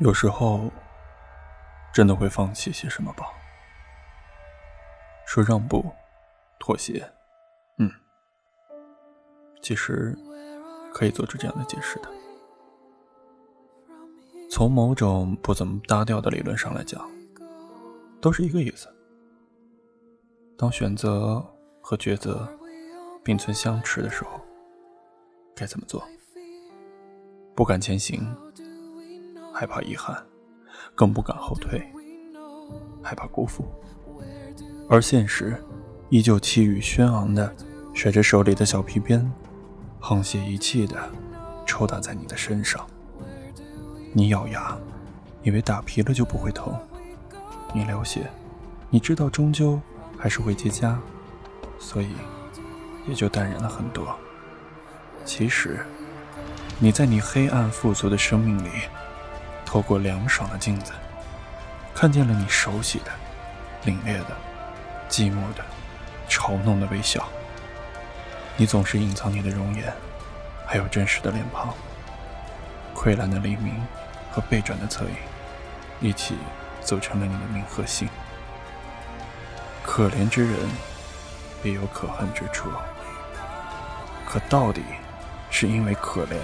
有时候，真的会放弃些什么吧？说让步、妥协，嗯，其实可以做出这样的解释的。从某种不怎么搭调的理论上来讲，都是一个意思。当选择和抉择并存相持的时候，该怎么做？不敢前行。害怕遗憾，更不敢后退，害怕辜负，而现实依旧气宇轩昂的甩着手里的小皮鞭，沆瀣一气的抽打在你的身上。你咬牙，以为打皮了就不会疼；你流血，你知道终究还是会结痂，所以也就淡然了很多。其实，你在你黑暗富足的生命里。透过凉爽的镜子，看见了你熟悉的、凛冽的、寂寞的、嘲弄的微笑。你总是隐藏你的容颜，还有真实的脸庞。溃烂的黎明和背转的侧影，一起组成了你的名和姓。可怜之人，必有可恨之处。可到底是因为可怜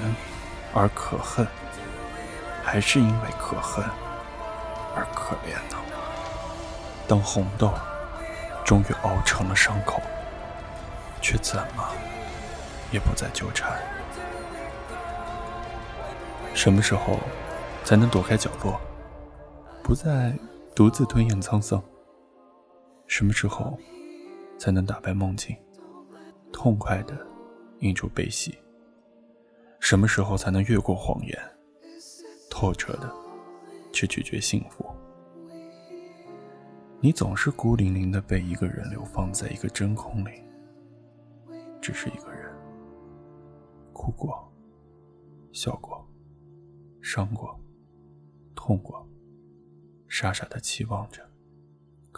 而可恨？还是因为可恨而可怜呢？当红豆终于熬成了伤口，却怎么也不再纠缠。什么时候才能躲开角落，不再独自吞咽沧桑？什么时候才能打败梦境，痛快的映出悲喜？什么时候才能越过谎言？透彻的去拒绝幸福。你总是孤零零的被一个人流放在一个真空里，只是一个人，哭过，笑过，伤过，痛过，傻傻的期望着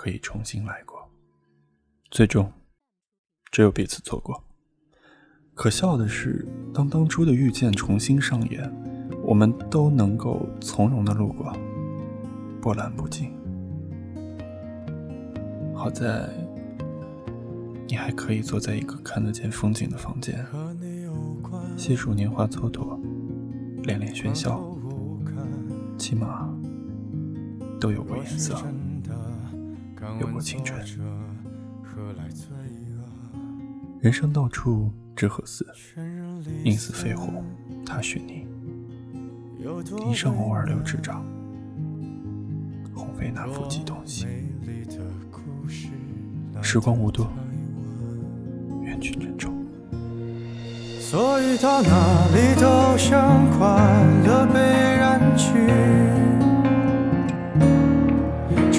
可以重新来过，最终只有彼此错过。可笑的是，当当初的遇见重新上演。我们都能够从容的路过，波澜不惊。好在你还可以坐在一个看得见风景的房间，细数年华蹉跎，恋恋喧嚣，起码都有过颜色，有过青春。人生到处知何似？应似飞鸿踏雪泥。地上偶尔留指掌，鸿飞那幅激动心。时光无多，愿君珍重。所以到哪里都像快乐被染去，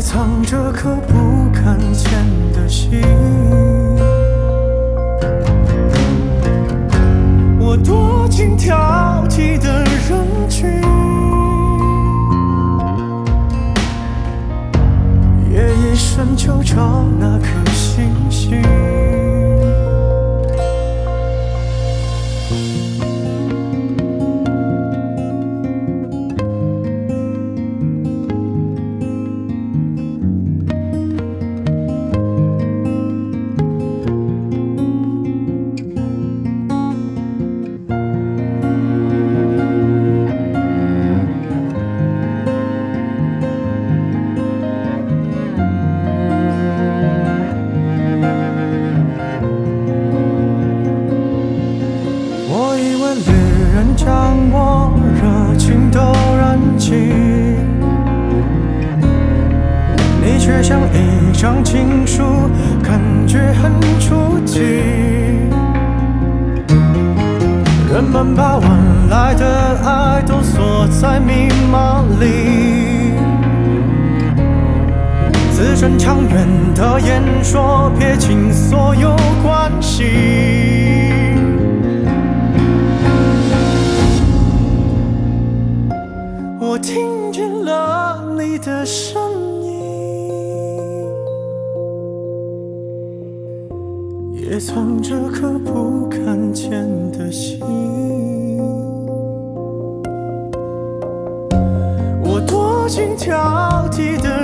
藏着颗不敢见的心。我躲进挑剔的人群，夜夜深就找那颗像一张情书，感觉很出奇。人们把晚来的爱都锁在密码里，字正腔圆的演说，撇清所有关系。我听见了你的声音藏着颗不敢见的心。我多情挑剔的